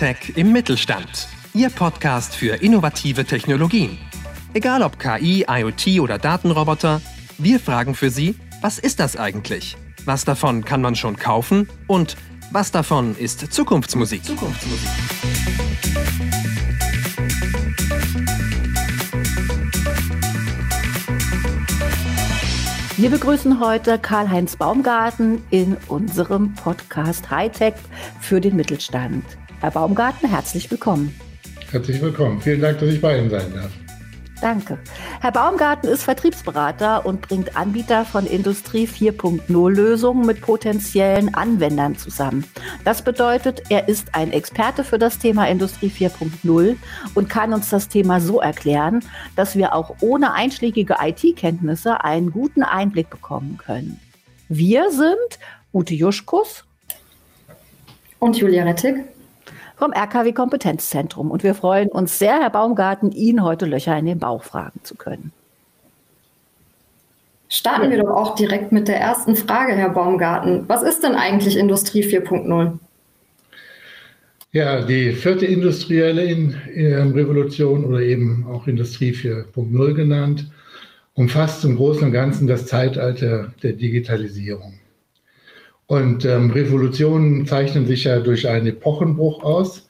Hightech im Mittelstand. Ihr Podcast für innovative Technologien. Egal ob KI, IoT oder Datenroboter, wir fragen für Sie, was ist das eigentlich? Was davon kann man schon kaufen? Und was davon ist Zukunftsmusik? Zukunftsmusik. Wir begrüßen heute Karl-Heinz Baumgarten in unserem Podcast Hightech für den Mittelstand. Herr Baumgarten, herzlich willkommen. Herzlich willkommen. Vielen Dank, dass ich bei Ihnen sein darf. Danke. Herr Baumgarten ist Vertriebsberater und bringt Anbieter von Industrie 4.0 Lösungen mit potenziellen Anwendern zusammen. Das bedeutet, er ist ein Experte für das Thema Industrie 4.0 und kann uns das Thema so erklären, dass wir auch ohne einschlägige IT-Kenntnisse einen guten Einblick bekommen können. Wir sind Ute Juschkus und Julia Rettig vom RKW Kompetenzzentrum. Und wir freuen uns sehr, Herr Baumgarten, Ihnen heute Löcher in den Bauch fragen zu können. Starten wir doch auch direkt mit der ersten Frage, Herr Baumgarten. Was ist denn eigentlich Industrie 4.0? Ja, die vierte industrielle in, in Revolution oder eben auch Industrie 4.0 genannt, umfasst im Großen und Ganzen das Zeitalter der Digitalisierung. Und ähm, Revolutionen zeichnen sich ja durch einen Epochenbruch aus.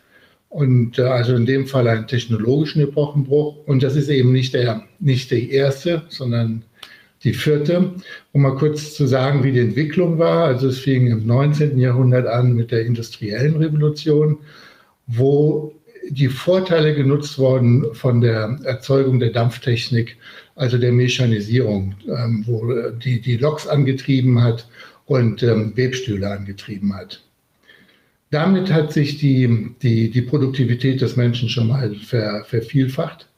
Und äh, also in dem Fall einen technologischen Epochenbruch. Und das ist eben nicht der, nicht die erste, sondern die vierte. Um mal kurz zu sagen, wie die Entwicklung war. Also es fing im 19. Jahrhundert an mit der industriellen Revolution, wo die Vorteile genutzt wurden von der Erzeugung der Dampftechnik, also der Mechanisierung, ähm, wo die, die Loks angetrieben hat und ähm, Webstühle angetrieben hat. Damit hat sich die, die, die Produktivität des Menschen schon mal ver, vervielfacht.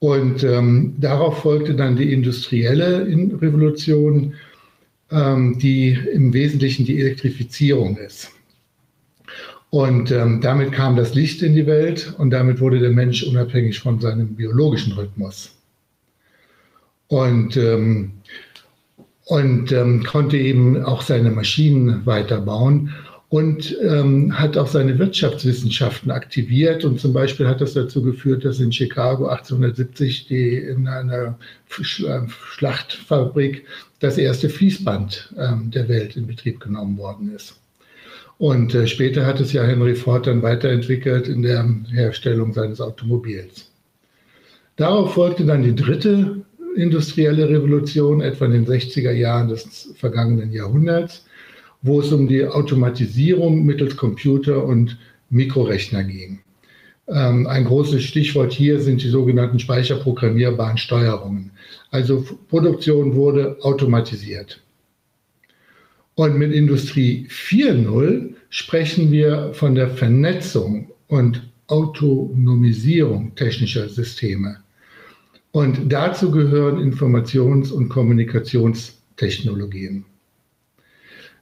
Und ähm, darauf folgte dann die industrielle Revolution, ähm, die im Wesentlichen die Elektrifizierung ist. Und ähm, damit kam das Licht in die Welt und damit wurde der Mensch unabhängig von seinem biologischen Rhythmus. Und ähm, und ähm, konnte eben auch seine Maschinen weiterbauen und ähm, hat auch seine Wirtschaftswissenschaften aktiviert. Und zum Beispiel hat das dazu geführt, dass in Chicago 1870 die, in einer äh, Schlachtfabrik das erste Fließband ähm, der Welt in Betrieb genommen worden ist. Und äh, später hat es ja Henry Ford dann weiterentwickelt in der Herstellung seines Automobils. Darauf folgte dann die dritte industrielle Revolution, etwa in den 60er Jahren des vergangenen Jahrhunderts, wo es um die Automatisierung mittels Computer und Mikrorechner ging. Ähm, ein großes Stichwort hier sind die sogenannten speicherprogrammierbaren Steuerungen. Also Produktion wurde automatisiert. Und mit Industrie 4.0 sprechen wir von der Vernetzung und Autonomisierung technischer Systeme. Und dazu gehören Informations- und Kommunikationstechnologien.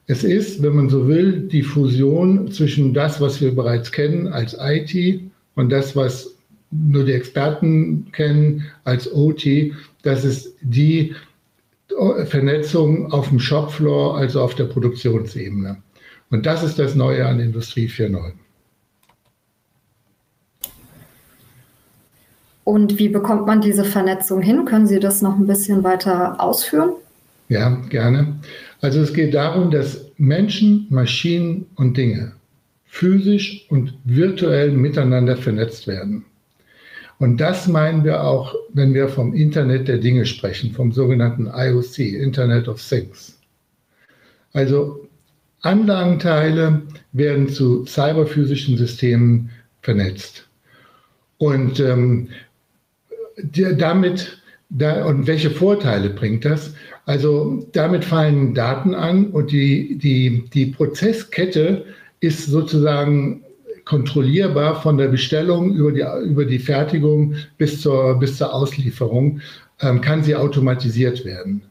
Es ist, wenn man so will, die Fusion zwischen das, was wir bereits kennen als IT und das, was nur die Experten kennen als OT. Das ist die Vernetzung auf dem Shopfloor, also auf der Produktionsebene. Und das ist das Neue an Industrie 4.0. Und wie bekommt man diese Vernetzung hin? Können Sie das noch ein bisschen weiter ausführen? Ja, gerne. Also es geht darum, dass Menschen, Maschinen und Dinge physisch und virtuell miteinander vernetzt werden. Und das meinen wir auch, wenn wir vom Internet der Dinge sprechen, vom sogenannten IOC, Internet of Things. Also Anlagenteile werden zu cyberphysischen Systemen vernetzt. Und ähm, damit, da, und welche Vorteile bringt das? Also damit fallen Daten an und die, die, die Prozesskette ist sozusagen kontrollierbar von der Bestellung über die, über die Fertigung bis zur, bis zur Auslieferung, ähm, kann sie automatisiert werden.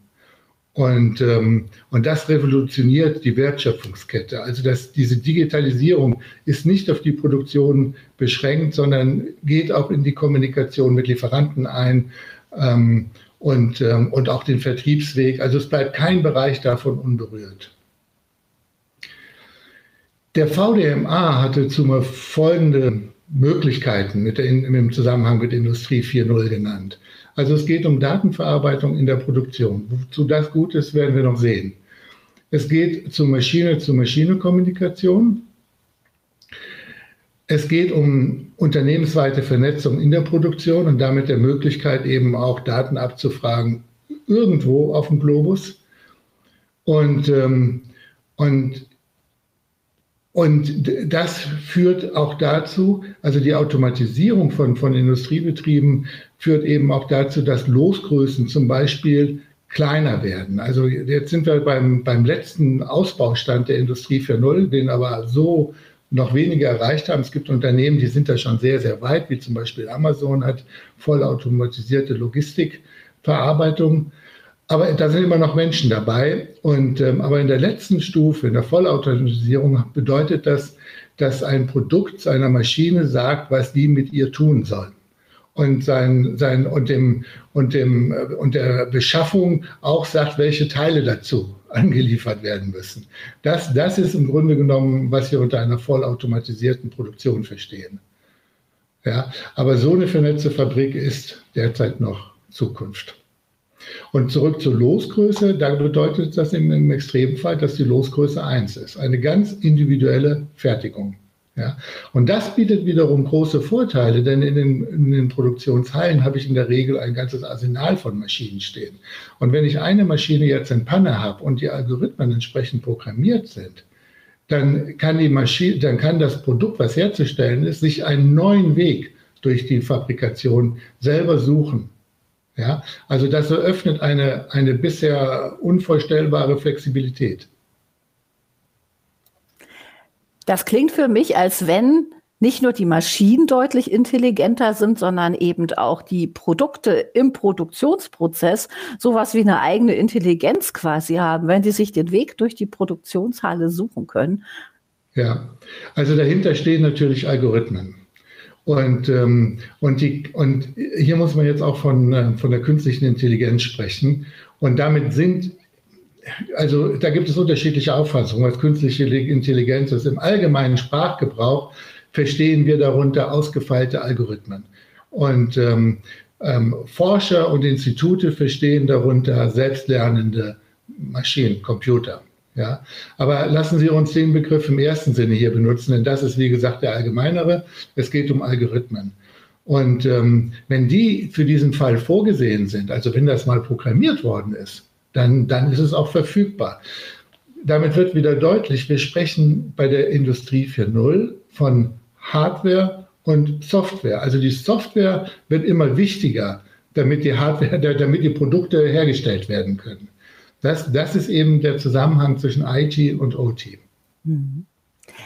Und, ähm, und das revolutioniert die Wertschöpfungskette. Also dass diese Digitalisierung ist nicht auf die Produktion beschränkt, sondern geht auch in die Kommunikation mit Lieferanten ein ähm, und, ähm, und auch den Vertriebsweg. Also es bleibt kein Bereich davon unberührt. Der VDMA hatte zumal folgende Möglichkeiten mit der, im Zusammenhang mit Industrie 4.0 genannt. Also es geht um Datenverarbeitung in der Produktion. Wozu das gut ist, werden wir noch sehen. Es geht zu Maschine-zu-Maschine-Kommunikation. Es geht um unternehmensweite Vernetzung in der Produktion und damit der Möglichkeit, eben auch Daten abzufragen irgendwo auf dem Globus. Und, ähm, und, und das führt auch dazu, also die Automatisierung von, von Industriebetrieben führt eben auch dazu, dass Losgrößen zum Beispiel kleiner werden. Also jetzt sind wir beim, beim letzten Ausbaustand der Industrie 4.0, den aber so noch weniger erreicht haben. Es gibt Unternehmen, die sind da schon sehr, sehr weit, wie zum Beispiel Amazon hat vollautomatisierte Logistikverarbeitung. Aber da sind immer noch Menschen dabei. Und, ähm, aber in der letzten Stufe, in der Vollautomatisierung, bedeutet das, dass ein Produkt seiner Maschine sagt, was die mit ihr tun soll. Und, sein, sein, und, dem, und, dem, äh, und der Beschaffung auch sagt, welche Teile dazu angeliefert werden müssen. Das, das ist im Grunde genommen, was wir unter einer vollautomatisierten Produktion verstehen. Ja, aber so eine vernetzte Fabrik ist derzeit noch Zukunft. Und zurück zur Losgröße, da bedeutet das im, Extremfall, dass die Losgröße 1 ist. Eine ganz individuelle Fertigung. Ja? Und das bietet wiederum große Vorteile, denn in den, in den, Produktionshallen habe ich in der Regel ein ganzes Arsenal von Maschinen stehen. Und wenn ich eine Maschine jetzt in Panne habe und die Algorithmen entsprechend programmiert sind, dann kann die Maschine, dann kann das Produkt, was herzustellen ist, sich einen neuen Weg durch die Fabrikation selber suchen. Ja, also das eröffnet eine, eine bisher unvorstellbare Flexibilität. Das klingt für mich, als wenn nicht nur die Maschinen deutlich intelligenter sind, sondern eben auch die Produkte im Produktionsprozess sowas wie eine eigene Intelligenz quasi haben, wenn sie sich den Weg durch die Produktionshalle suchen können. Ja, also dahinter stehen natürlich Algorithmen. Und, ähm, und, die, und hier muss man jetzt auch von, äh, von der künstlichen Intelligenz sprechen. Und damit sind also da gibt es unterschiedliche Auffassungen, was künstliche Intelligenz ist. Im allgemeinen Sprachgebrauch verstehen wir darunter ausgefeilte Algorithmen. Und ähm, ähm, Forscher und Institute verstehen darunter selbstlernende Maschinen, Computer. Ja, aber lassen Sie uns den Begriff im ersten Sinne hier benutzen, denn das ist, wie gesagt, der allgemeinere. Es geht um Algorithmen. Und ähm, wenn die für diesen Fall vorgesehen sind, also wenn das mal programmiert worden ist, dann, dann ist es auch verfügbar. Damit wird wieder deutlich, wir sprechen bei der Industrie 4.0 von Hardware und Software. Also die Software wird immer wichtiger, damit die Hardware, damit die Produkte hergestellt werden können. Das, das ist eben der Zusammenhang zwischen IT und OT.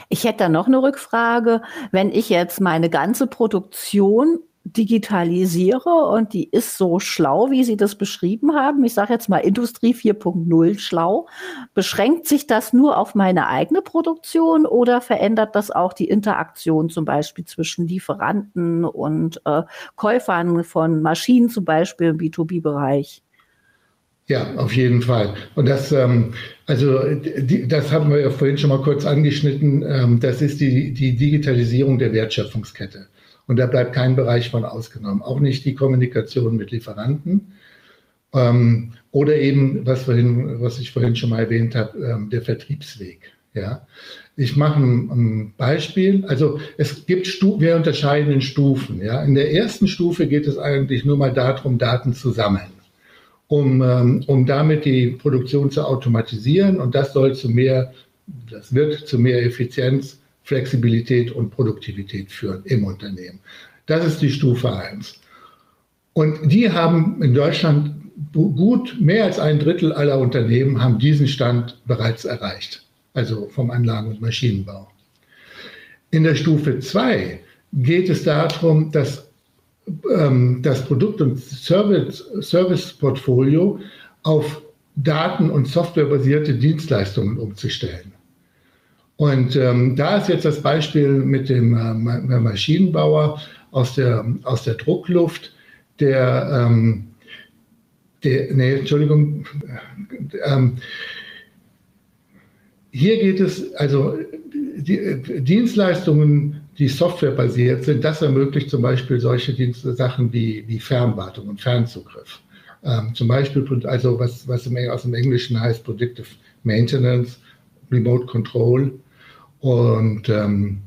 Ich hätte da noch eine Rückfrage. Wenn ich jetzt meine ganze Produktion digitalisiere und die ist so schlau, wie Sie das beschrieben haben. Ich sage jetzt mal Industrie 4.0 schlau. Beschränkt sich das nur auf meine eigene Produktion oder verändert das auch die Interaktion zum Beispiel zwischen Lieferanten und äh, Käufern von Maschinen zum Beispiel im B2B-Bereich? Ja, auf jeden Fall. Und das, ähm, also die, das haben wir ja vorhin schon mal kurz angeschnitten. Ähm, das ist die, die Digitalisierung der Wertschöpfungskette. Und da bleibt kein Bereich von ausgenommen. Auch nicht die Kommunikation mit Lieferanten. Ähm, oder eben, was, vorhin, was ich vorhin schon mal erwähnt habe, ähm, der Vertriebsweg. Ja, ich mache ein, ein Beispiel. Also es gibt, Stu wir unterscheiden in Stufen. Ja, in der ersten Stufe geht es eigentlich nur mal darum, Daten zu sammeln, um, ähm, um damit die Produktion zu automatisieren. Und das soll zu mehr, das wird zu mehr Effizienz Flexibilität und Produktivität führen im Unternehmen. Das ist die Stufe 1. Und die haben in Deutschland gut mehr als ein Drittel aller Unternehmen haben diesen Stand bereits erreicht, also vom Anlagen- und Maschinenbau. In der Stufe 2 geht es darum, dass ähm, das Produkt- und Service-Portfolio auf Daten- und softwarebasierte Dienstleistungen umzustellen. Und ähm, da ist jetzt das Beispiel mit dem äh, Maschinenbauer aus der, aus der Druckluft, der, ähm, der nee, Entschuldigung, ähm, hier geht es, also die Dienstleistungen, die softwarebasiert sind, das ermöglicht zum Beispiel solche Dienst Sachen wie, wie Fernwartung und Fernzugriff. Ähm, zum Beispiel, also was, was im, aus dem Englischen heißt Predictive Maintenance, Remote Control. Und, ähm,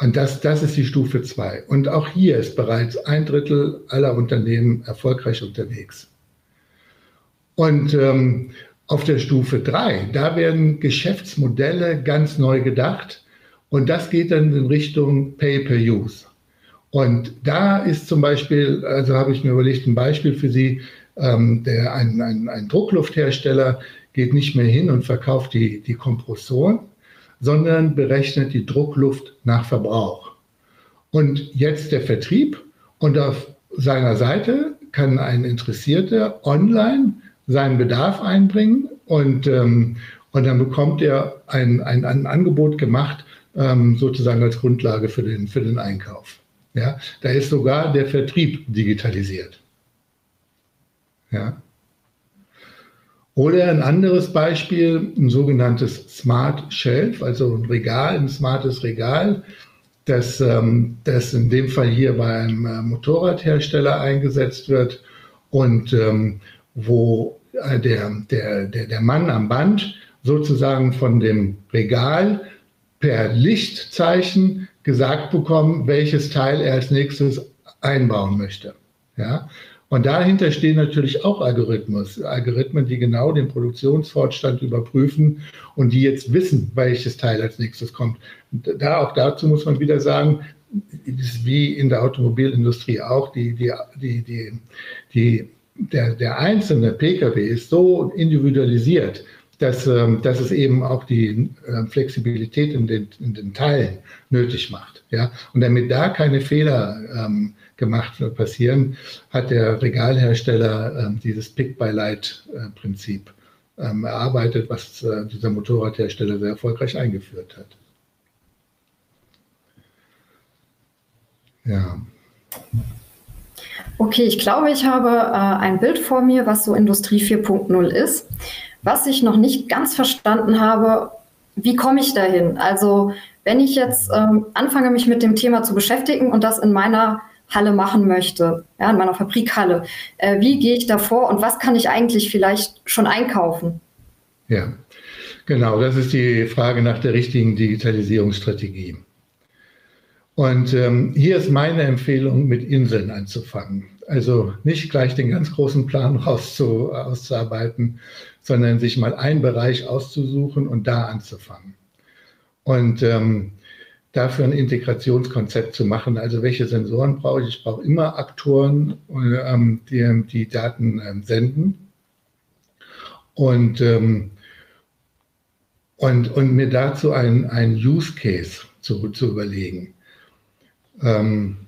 und das, das ist die Stufe 2. Und auch hier ist bereits ein Drittel aller Unternehmen erfolgreich unterwegs. Und ähm, auf der Stufe 3, da werden Geschäftsmodelle ganz neu gedacht. Und das geht dann in Richtung Pay-per-Use. Und da ist zum Beispiel, also habe ich mir überlegt, ein Beispiel für Sie, ähm, der, ein, ein, ein Drucklufthersteller geht nicht mehr hin und verkauft die, die Kompressoren, sondern berechnet die Druckluft nach Verbrauch. Und jetzt der Vertrieb und auf seiner Seite kann ein Interessierter online seinen Bedarf einbringen und, ähm, und dann bekommt er ein, ein, ein Angebot gemacht, ähm, sozusagen als Grundlage für den, für den Einkauf. Ja, da ist sogar der Vertrieb digitalisiert. Ja. Oder ein anderes Beispiel, ein sogenanntes Smart Shelf, also ein Regal, ein smartes Regal, das, ähm, das in dem Fall hier bei einem äh, Motorradhersteller eingesetzt wird und ähm, wo äh, der, der, der, der Mann am Band sozusagen von dem Regal per Lichtzeichen gesagt bekommt, welches Teil er als nächstes einbauen möchte. Ja? Und dahinter stehen natürlich auch Algorithmus, Algorithmen, die genau den Produktionsfortstand überprüfen und die jetzt wissen, welches Teil als nächstes kommt. Da auch dazu muss man wieder sagen, wie in der Automobilindustrie auch, die, die, die, die, die, der, der einzelne Pkw ist so individualisiert, dass, ähm, dass es eben auch die äh, Flexibilität in den, in den Teilen nötig macht. Ja? Und damit da keine Fehler ähm, gemacht passieren, hat der Regalhersteller ähm, dieses Pick-by-Light-Prinzip ähm, erarbeitet, was äh, dieser Motorradhersteller sehr erfolgreich eingeführt hat. Ja. Okay, ich glaube, ich habe äh, ein Bild vor mir, was so Industrie 4.0 ist. Was ich noch nicht ganz verstanden habe, wie komme ich dahin? Also wenn ich jetzt ähm, anfange, mich mit dem Thema zu beschäftigen und das in meiner Halle machen möchte, ja, in meiner Fabrikhalle. Äh, wie gehe ich da vor und was kann ich eigentlich vielleicht schon einkaufen? Ja, genau, das ist die Frage nach der richtigen Digitalisierungsstrategie. Und ähm, hier ist meine Empfehlung, mit Inseln anzufangen. Also nicht gleich den ganz großen Plan rauszu, auszuarbeiten, sondern sich mal einen Bereich auszusuchen und da anzufangen. Und ähm, dafür ein Integrationskonzept zu machen. Also welche Sensoren brauche ich? Ich brauche immer Aktoren, ähm, die die Daten ähm, senden. Und, ähm, und, und mir dazu einen Use Case zu, zu überlegen. Ähm,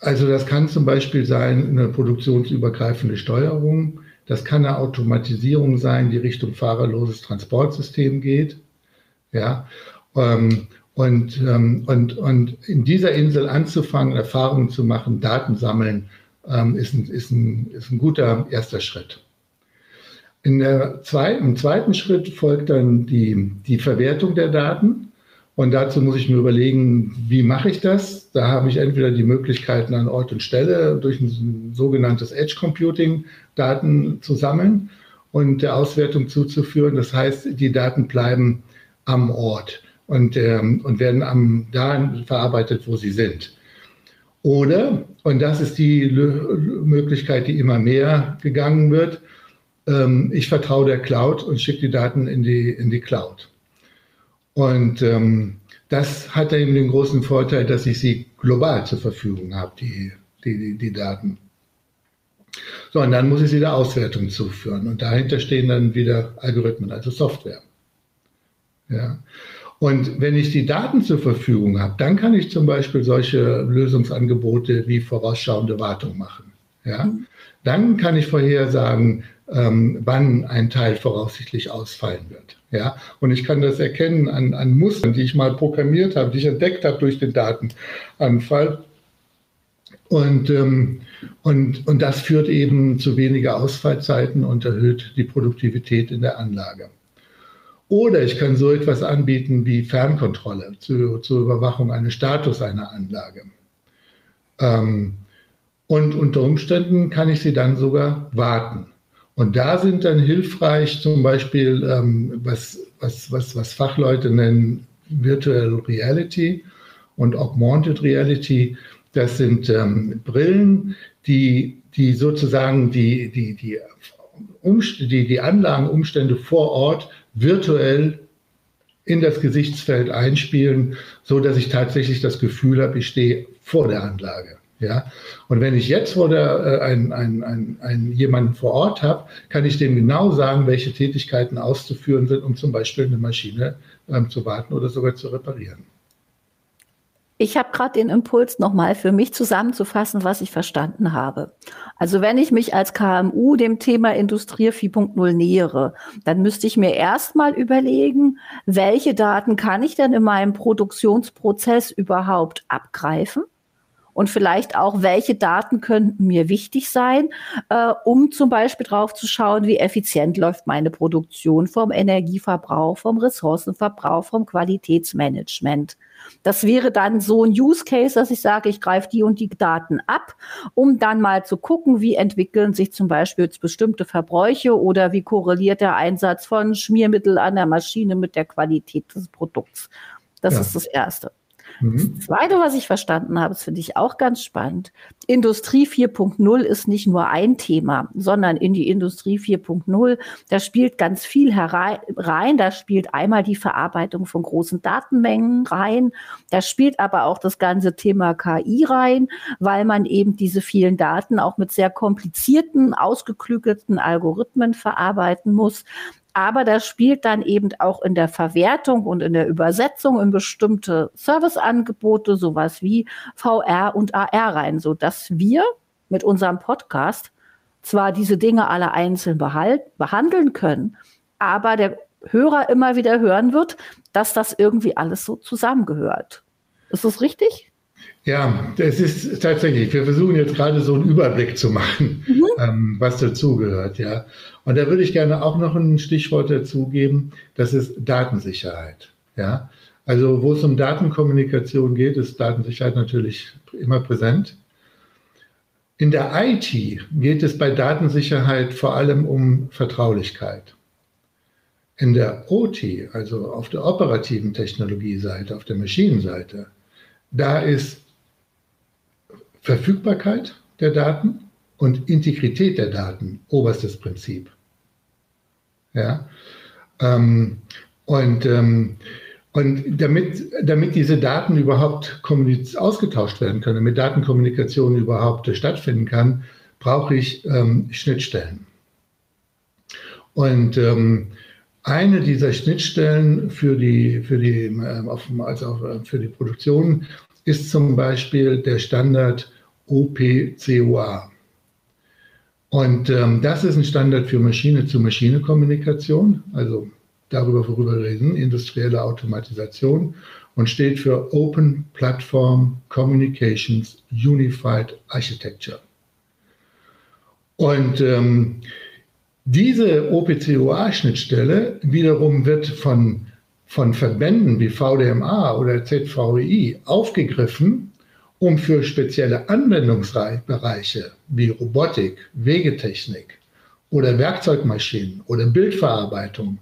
also das kann zum Beispiel sein eine produktionsübergreifende Steuerung. Das kann eine Automatisierung sein, die Richtung fahrerloses Transportsystem geht. Ja, ähm, und, ähm, und, und in dieser Insel anzufangen, Erfahrungen zu machen, Daten sammeln, ähm, ist, ein, ist, ein, ist ein guter erster Schritt. In der zweiten, Im zweiten Schritt folgt dann die, die Verwertung der Daten. Und dazu muss ich mir überlegen, wie mache ich das? Da habe ich entweder die Möglichkeiten an Ort und Stelle durch ein sogenanntes Edge Computing Daten zu sammeln und der Auswertung zuzuführen. Das heißt, die Daten bleiben am Ort und, ähm, und werden am, da verarbeitet, wo sie sind. Oder, und das ist die L Möglichkeit, die immer mehr gegangen wird, ähm, ich vertraue der Cloud und schicke die Daten in die, in die Cloud. Und ähm, das hat eben den großen Vorteil, dass ich sie global zur Verfügung habe, die, die, die, Daten. So, und dann muss ich sie der Auswertung zuführen. Und dahinter stehen dann wieder Algorithmen, also Software. Ja. Und wenn ich die Daten zur Verfügung habe, dann kann ich zum Beispiel solche Lösungsangebote wie vorausschauende Wartung machen. Ja. Dann kann ich vorhersagen, ähm, wann ein Teil voraussichtlich ausfallen wird. Ja, und ich kann das erkennen an, an Mustern, die ich mal programmiert habe, die ich entdeckt habe durch den Datenanfall. Und, ähm, und, und das führt eben zu weniger Ausfallzeiten und erhöht die Produktivität in der Anlage. Oder ich kann so etwas anbieten wie Fernkontrolle zu, zur Überwachung eines Status einer Anlage. Ähm, und unter Umständen kann ich sie dann sogar warten. Und da sind dann hilfreich zum Beispiel, ähm, was, was, was, was Fachleute nennen Virtual Reality und Augmented Reality. Das sind ähm, Brillen, die, die sozusagen die, die, die, die, die Anlagenumstände vor Ort virtuell in das Gesichtsfeld einspielen, so dass ich tatsächlich das Gefühl habe, ich stehe vor der Anlage. Ja? Und wenn ich jetzt vor der, äh, ein, ein, ein, ein, jemanden vor Ort habe, kann ich dem genau sagen, welche Tätigkeiten auszuführen sind, um zum Beispiel eine Maschine ähm, zu warten oder sogar zu reparieren. Ich habe gerade den Impuls, nochmal für mich zusammenzufassen, was ich verstanden habe. Also wenn ich mich als KMU dem Thema Industrie 4.0 nähere, dann müsste ich mir erstmal überlegen, welche Daten kann ich denn in meinem Produktionsprozess überhaupt abgreifen? Und vielleicht auch, welche Daten könnten mir wichtig sein, äh, um zum Beispiel drauf zu schauen, wie effizient läuft meine Produktion vom Energieverbrauch, vom Ressourcenverbrauch, vom Qualitätsmanagement. Das wäre dann so ein Use Case, dass ich sage, ich greife die und die Daten ab, um dann mal zu gucken, wie entwickeln sich zum Beispiel bestimmte Verbräuche oder wie korreliert der Einsatz von Schmiermittel an der Maschine mit der Qualität des Produkts. Das ja. ist das Erste. Mhm. Das Zweite, was ich verstanden habe, das finde ich auch ganz spannend. Industrie 4.0 ist nicht nur ein Thema, sondern in die Industrie 4.0, da spielt ganz viel herein. Da spielt einmal die Verarbeitung von großen Datenmengen rein. Da spielt aber auch das ganze Thema KI rein, weil man eben diese vielen Daten auch mit sehr komplizierten, ausgeklügelten Algorithmen verarbeiten muss. Aber das spielt dann eben auch in der Verwertung und in der Übersetzung in bestimmte Serviceangebote, sowas wie VR und AR rein, so dass wir mit unserem Podcast zwar diese Dinge alle einzeln behandeln können, aber der Hörer immer wieder hören wird, dass das irgendwie alles so zusammengehört. Ist das richtig? Ja, das ist tatsächlich. Wir versuchen jetzt gerade so einen Überblick zu machen, mhm. ähm, was dazugehört. Ja, und da würde ich gerne auch noch ein Stichwort dazugeben. Das ist Datensicherheit. Ja, also wo es um Datenkommunikation geht, ist Datensicherheit natürlich immer präsent. In der IT geht es bei Datensicherheit vor allem um Vertraulichkeit. In der OT, also auf der operativen Technologieseite, auf der Maschinenseite, da ist Verfügbarkeit der Daten und Integrität der Daten oberstes Prinzip. Ja? Ähm, und, ähm, und damit, damit diese Daten überhaupt ausgetauscht werden können, damit Datenkommunikation überhaupt stattfinden kann, brauche ich ähm, Schnittstellen. Und ähm, eine dieser Schnittstellen für die, für die, ähm, also äh, für die Produktion ist zum Beispiel der Standard OPCOA. Und ähm, das ist ein Standard für Maschine-zu-Maschine-Kommunikation, also darüber, worüber wir reden, industrielle Automatisation und steht für Open Platform Communications Unified Architecture. Und ähm, diese OPCOA-Schnittstelle wiederum wird von von Verbänden wie VDMA oder ZVI aufgegriffen, um für spezielle Anwendungsbereiche wie Robotik, Wegetechnik oder Werkzeugmaschinen oder Bildverarbeitung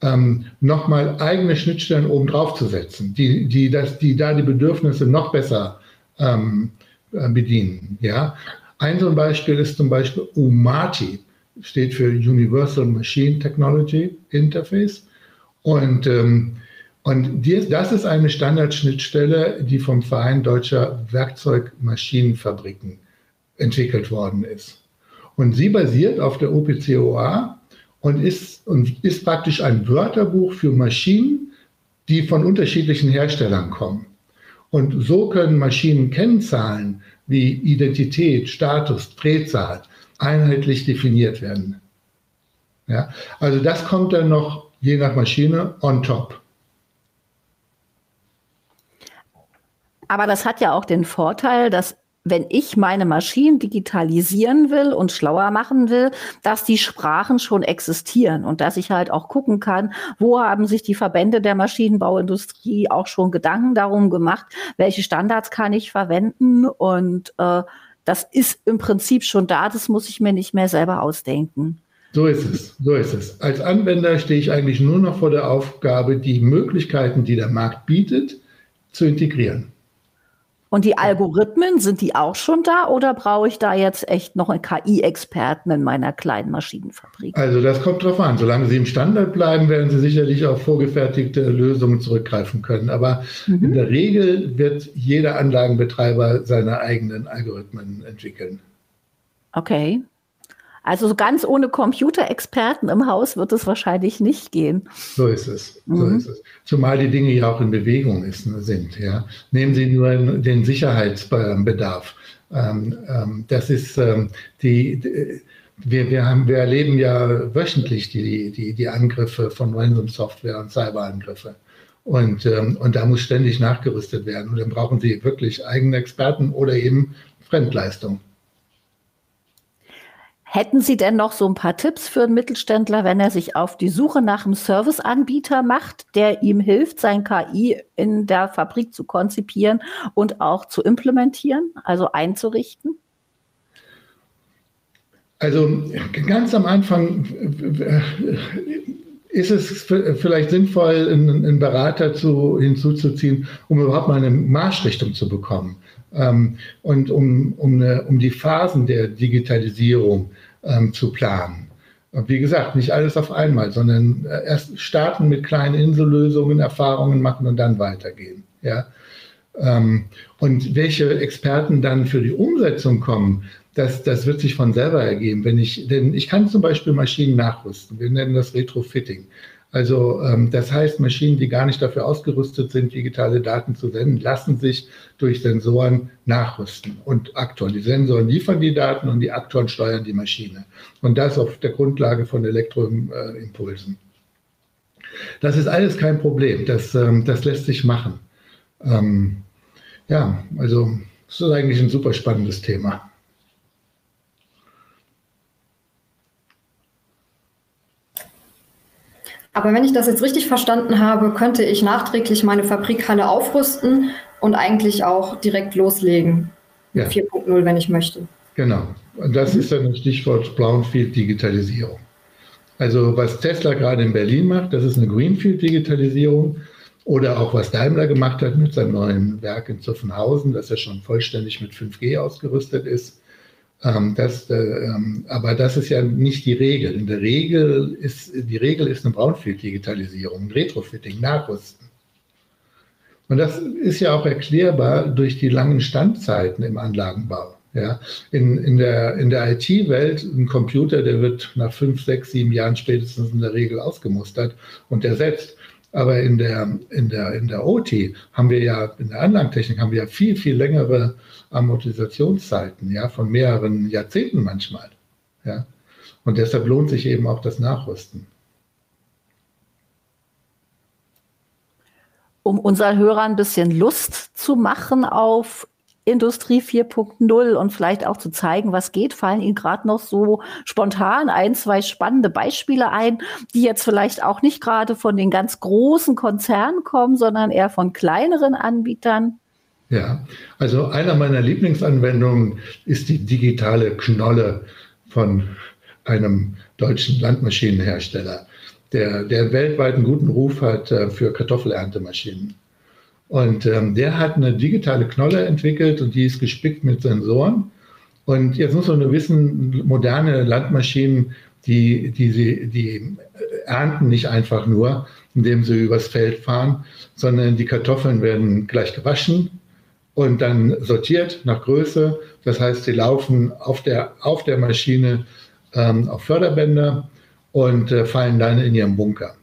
ähm, nochmal eigene Schnittstellen obendrauf zu setzen, die, die, das, die da die Bedürfnisse noch besser ähm, äh, bedienen. Ja? Ein so ein Beispiel ist zum Beispiel UMATI, steht für Universal Machine Technology Interface. Und, ähm, und die, das ist eine Standardschnittstelle, die vom Verein Deutscher Werkzeugmaschinenfabriken entwickelt worden ist. Und sie basiert auf der OPCOA und ist, und ist praktisch ein Wörterbuch für Maschinen, die von unterschiedlichen Herstellern kommen. Und so können Maschinen Kennzahlen wie Identität, Status, Drehzahl einheitlich definiert werden. Ja, also das kommt dann noch je nach Maschine on top. Aber das hat ja auch den Vorteil, dass wenn ich meine Maschinen digitalisieren will und schlauer machen will, dass die Sprachen schon existieren und dass ich halt auch gucken kann, wo haben sich die Verbände der Maschinenbauindustrie auch schon Gedanken darum gemacht, welche Standards kann ich verwenden und äh, das ist im Prinzip schon da, das muss ich mir nicht mehr selber ausdenken. So ist es, so ist es. Als Anwender stehe ich eigentlich nur noch vor der Aufgabe, die Möglichkeiten, die der Markt bietet, zu integrieren. Und die Algorithmen, sind die auch schon da oder brauche ich da jetzt echt noch einen KI-Experten in meiner kleinen Maschinenfabrik? Also das kommt drauf an. Solange Sie im Standard bleiben, werden Sie sicherlich auf vorgefertigte Lösungen zurückgreifen können. Aber mhm. in der Regel wird jeder Anlagenbetreiber seine eigenen Algorithmen entwickeln. Okay. Also ganz ohne Computerexperten im Haus wird es wahrscheinlich nicht gehen. So ist es. So mhm. ist es. Zumal die Dinge ja auch in Bewegung ist, sind. Ja. Nehmen Sie nur den Sicherheitsbedarf. Ähm, ähm, das ist ähm, die, wir, wir, haben, wir erleben ja wöchentlich die, die, die Angriffe von Ransom-Software und Cyberangriffe. Und, ähm, und da muss ständig nachgerüstet werden. Und dann brauchen Sie wirklich eigene Experten oder eben Fremdleistung. Hätten Sie denn noch so ein paar Tipps für einen Mittelständler, wenn er sich auf die Suche nach einem Serviceanbieter macht, der ihm hilft, sein KI in der Fabrik zu konzipieren und auch zu implementieren, also einzurichten? Also ganz am Anfang ist es vielleicht sinnvoll, einen Berater zu, hinzuzuziehen, um überhaupt mal eine Marschrichtung zu bekommen ähm, und um, um, eine, um die Phasen der Digitalisierung ähm, zu planen. Und wie gesagt, nicht alles auf einmal, sondern äh, erst starten mit kleinen Insellösungen, Erfahrungen machen und dann weitergehen. Ja? Ähm, und welche Experten dann für die Umsetzung kommen, das, das wird sich von selber ergeben. Wenn ich, denn ich kann zum Beispiel Maschinen nachrüsten. Wir nennen das Retrofitting. Also ähm, das heißt, Maschinen, die gar nicht dafür ausgerüstet sind, digitale Daten zu senden, lassen sich durch Sensoren nachrüsten und Aktoren. Die Sensoren liefern die Daten und die Aktoren steuern die Maschine. Und das auf der Grundlage von Elektroimpulsen. Das ist alles kein Problem. Das, ähm, das lässt sich machen. Ähm, ja, also das ist eigentlich ein super spannendes Thema. Aber wenn ich das jetzt richtig verstanden habe, könnte ich nachträglich meine Fabrikhalle aufrüsten und eigentlich auch direkt loslegen mit ja. 4.0, wenn ich möchte. Genau. Und das ist dann das Stichwort Brownfield-Digitalisierung. Also was Tesla gerade in Berlin macht, das ist eine Greenfield-Digitalisierung. Oder auch was Daimler gemacht hat mit seinem neuen Werk in Zuffenhausen, das ja schon vollständig mit 5G ausgerüstet ist. Ähm, das, äh, ähm, aber das ist ja nicht die Regel. In der Regel ist, die Regel ist eine Brownfield-Digitalisierung, Retrofitting, Nachrüsten. Und das ist ja auch erklärbar durch die langen Standzeiten im Anlagenbau. Ja, in, in der, in der IT-Welt, ein Computer, der wird nach fünf, sechs, sieben Jahren spätestens in der Regel ausgemustert und ersetzt. Aber in der, in der, in der OT haben wir ja, in der Anlagentechnik haben wir ja viel, viel längere Amortisationszeiten, ja, von mehreren Jahrzehnten manchmal. Ja. Und deshalb lohnt sich eben auch das Nachrüsten. Um unseren Hörern ein bisschen Lust zu machen auf Industrie 4.0 und vielleicht auch zu zeigen, was geht, fallen Ihnen gerade noch so spontan ein, zwei spannende Beispiele ein, die jetzt vielleicht auch nicht gerade von den ganz großen Konzernen kommen, sondern eher von kleineren Anbietern? Ja, also einer meiner Lieblingsanwendungen ist die digitale Knolle von einem deutschen Landmaschinenhersteller, der, der weltweit einen guten Ruf hat äh, für Kartoffeleerntemaschinen. Und ähm, der hat eine digitale Knolle entwickelt und die ist gespickt mit Sensoren. Und jetzt muss man nur wissen, moderne Landmaschinen, die, die, die, die ernten nicht einfach nur, indem sie übers Feld fahren, sondern die Kartoffeln werden gleich gewaschen und dann sortiert nach Größe. Das heißt, sie laufen auf der, auf der Maschine ähm, auf Förderbänder und äh, fallen dann in ihren Bunker.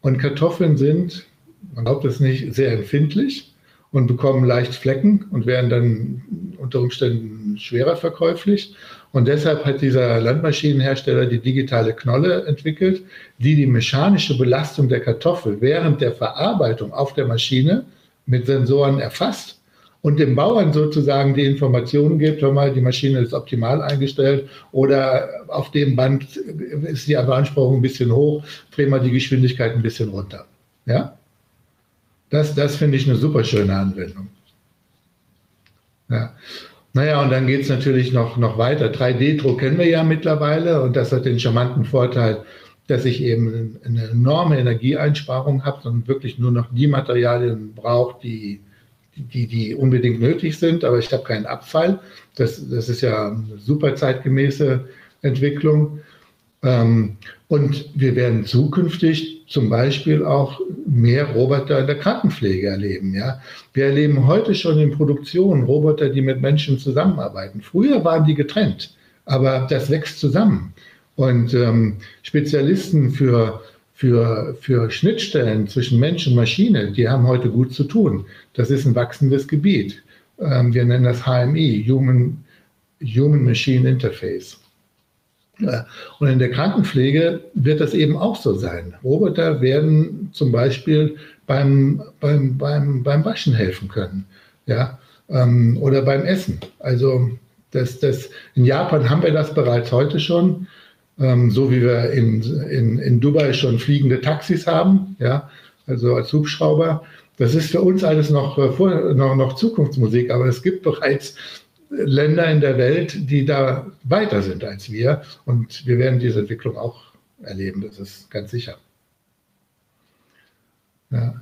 Und Kartoffeln sind man glaubt es nicht, sehr empfindlich und bekommen leicht Flecken und werden dann unter Umständen schwerer verkäuflich. Und deshalb hat dieser Landmaschinenhersteller die digitale Knolle entwickelt, die die mechanische Belastung der Kartoffel während der Verarbeitung auf der Maschine mit Sensoren erfasst und dem Bauern sozusagen die Informationen gibt, hör mal, die Maschine ist optimal eingestellt oder auf dem Band ist die Beanspruchung ein bisschen hoch, dreh mal die Geschwindigkeit ein bisschen runter. Ja? Das, das finde ich eine super schöne Anwendung. Ja. Naja, und dann geht es natürlich noch, noch weiter. 3D-Druck kennen wir ja mittlerweile und das hat den charmanten Vorteil, dass ich eben eine enorme Energieeinsparung habe und wirklich nur noch die Materialien brauche, die, die, die unbedingt nötig sind, aber ich habe keinen Abfall. Das, das ist ja eine super zeitgemäße Entwicklung. Ähm, und wir werden zukünftig zum Beispiel auch mehr Roboter in der Krankenpflege erleben. Ja? Wir erleben heute schon in Produktion Roboter, die mit Menschen zusammenarbeiten. Früher waren die getrennt, aber das wächst zusammen. Und ähm, Spezialisten für, für, für Schnittstellen zwischen Mensch und Maschine, die haben heute gut zu tun. Das ist ein wachsendes Gebiet. Ähm, wir nennen das HMI, Human, Human Machine Interface. Und in der Krankenpflege wird das eben auch so sein. Roboter werden zum Beispiel beim, beim, beim, beim Waschen helfen können ja? Ähm, oder beim Essen. Also das, das, in Japan haben wir das bereits heute schon, ähm, so wie wir in, in, in Dubai schon fliegende Taxis haben, ja? also als Hubschrauber. Das ist für uns alles noch, äh, noch, noch Zukunftsmusik, aber es gibt bereits Länder in der Welt, die da weiter sind als wir. Und wir werden diese Entwicklung auch erleben, das ist ganz sicher. Ja.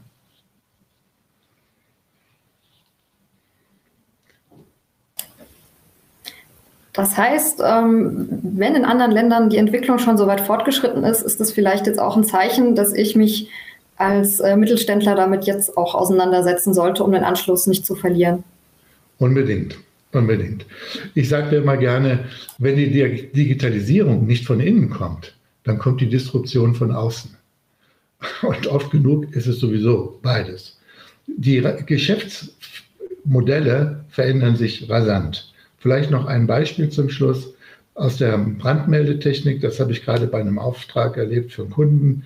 Das heißt, ähm, wenn in anderen Ländern die Entwicklung schon so weit fortgeschritten ist, ist das vielleicht jetzt auch ein Zeichen, dass ich mich als äh, Mittelständler damit jetzt auch auseinandersetzen sollte, um den Anschluss nicht zu verlieren. Unbedingt. Unbedingt. Ich sage immer gerne, wenn die Digitalisierung nicht von innen kommt, dann kommt die Disruption von außen. Und oft genug ist es sowieso beides. Die Geschäftsmodelle verändern sich rasant. Vielleicht noch ein Beispiel zum Schluss aus der Brandmeldetechnik. Das habe ich gerade bei einem Auftrag erlebt für einen Kunden.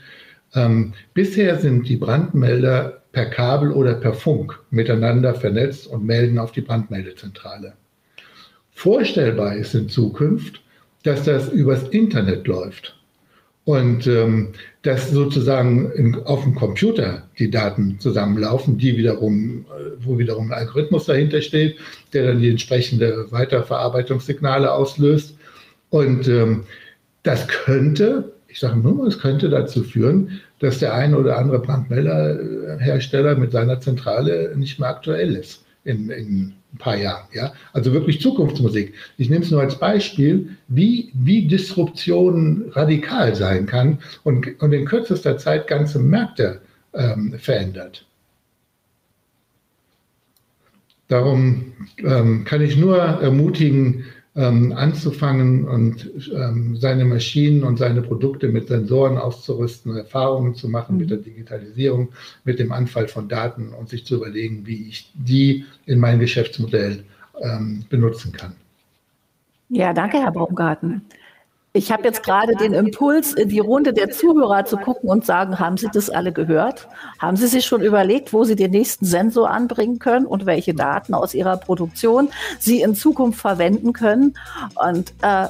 Ähm, bisher sind die Brandmelder per Kabel oder per Funk miteinander vernetzt und melden auf die Brandmeldezentrale. Vorstellbar ist in Zukunft, dass das übers Internet läuft und ähm, dass sozusagen in, auf dem Computer die Daten zusammenlaufen, die wiederum, äh, wo wiederum ein Algorithmus dahinter steht, der dann die entsprechende Weiterverarbeitungssignale auslöst. Und ähm, das könnte, ich sage nur, es könnte dazu führen, dass der eine oder andere Brandmelderhersteller mit seiner Zentrale nicht mehr aktuell ist in, in ein paar Jahren. Ja? Also wirklich Zukunftsmusik. Ich nehme es nur als Beispiel, wie, wie Disruption radikal sein kann und, und in kürzester Zeit ganze Märkte ähm, verändert. Darum ähm, kann ich nur ermutigen, ähm, anzufangen und ähm, seine Maschinen und seine Produkte mit Sensoren auszurüsten, Erfahrungen zu machen mit der mhm. Digitalisierung, mit dem Anfall von Daten und sich zu überlegen, wie ich die in mein Geschäftsmodell ähm, benutzen kann. Ja, danke, Herr Baumgarten. Ich habe jetzt gerade den Impuls, in die Runde der Zuhörer zu gucken und sagen, haben Sie das alle gehört? Haben Sie sich schon überlegt, wo Sie den nächsten Sensor anbringen können und welche Daten aus Ihrer Produktion Sie in Zukunft verwenden können? Und äh,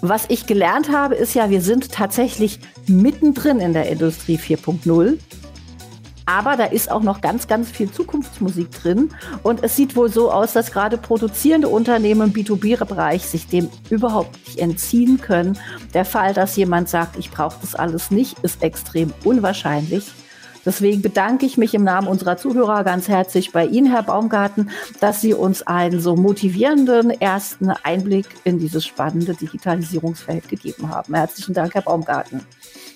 was ich gelernt habe, ist ja, wir sind tatsächlich mittendrin in der Industrie 4.0. Aber da ist auch noch ganz, ganz viel Zukunftsmusik drin. Und es sieht wohl so aus, dass gerade produzierende Unternehmen im B2B-Bereich sich dem überhaupt nicht entziehen können. Der Fall, dass jemand sagt, ich brauche das alles nicht, ist extrem unwahrscheinlich. Deswegen bedanke ich mich im Namen unserer Zuhörer ganz herzlich bei Ihnen, Herr Baumgarten, dass Sie uns einen so motivierenden ersten Einblick in dieses spannende Digitalisierungsfeld gegeben haben. Herzlichen Dank, Herr Baumgarten.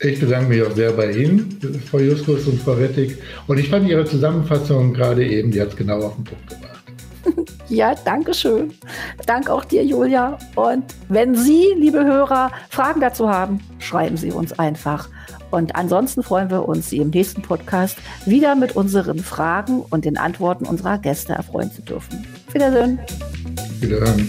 Ich bedanke mich auch sehr bei Ihnen, Frau Justus und Frau Rettig. Und ich fand Ihre Zusammenfassung gerade eben, die hat es genau auf den Punkt gebracht. Ja, danke schön. Dank auch dir, Julia. Und wenn Sie, liebe Hörer, Fragen dazu haben, schreiben Sie uns einfach. Und ansonsten freuen wir uns, Sie im nächsten Podcast wieder mit unseren Fragen und den Antworten unserer Gäste erfreuen zu dürfen. Wiedersehen. Wiederhören.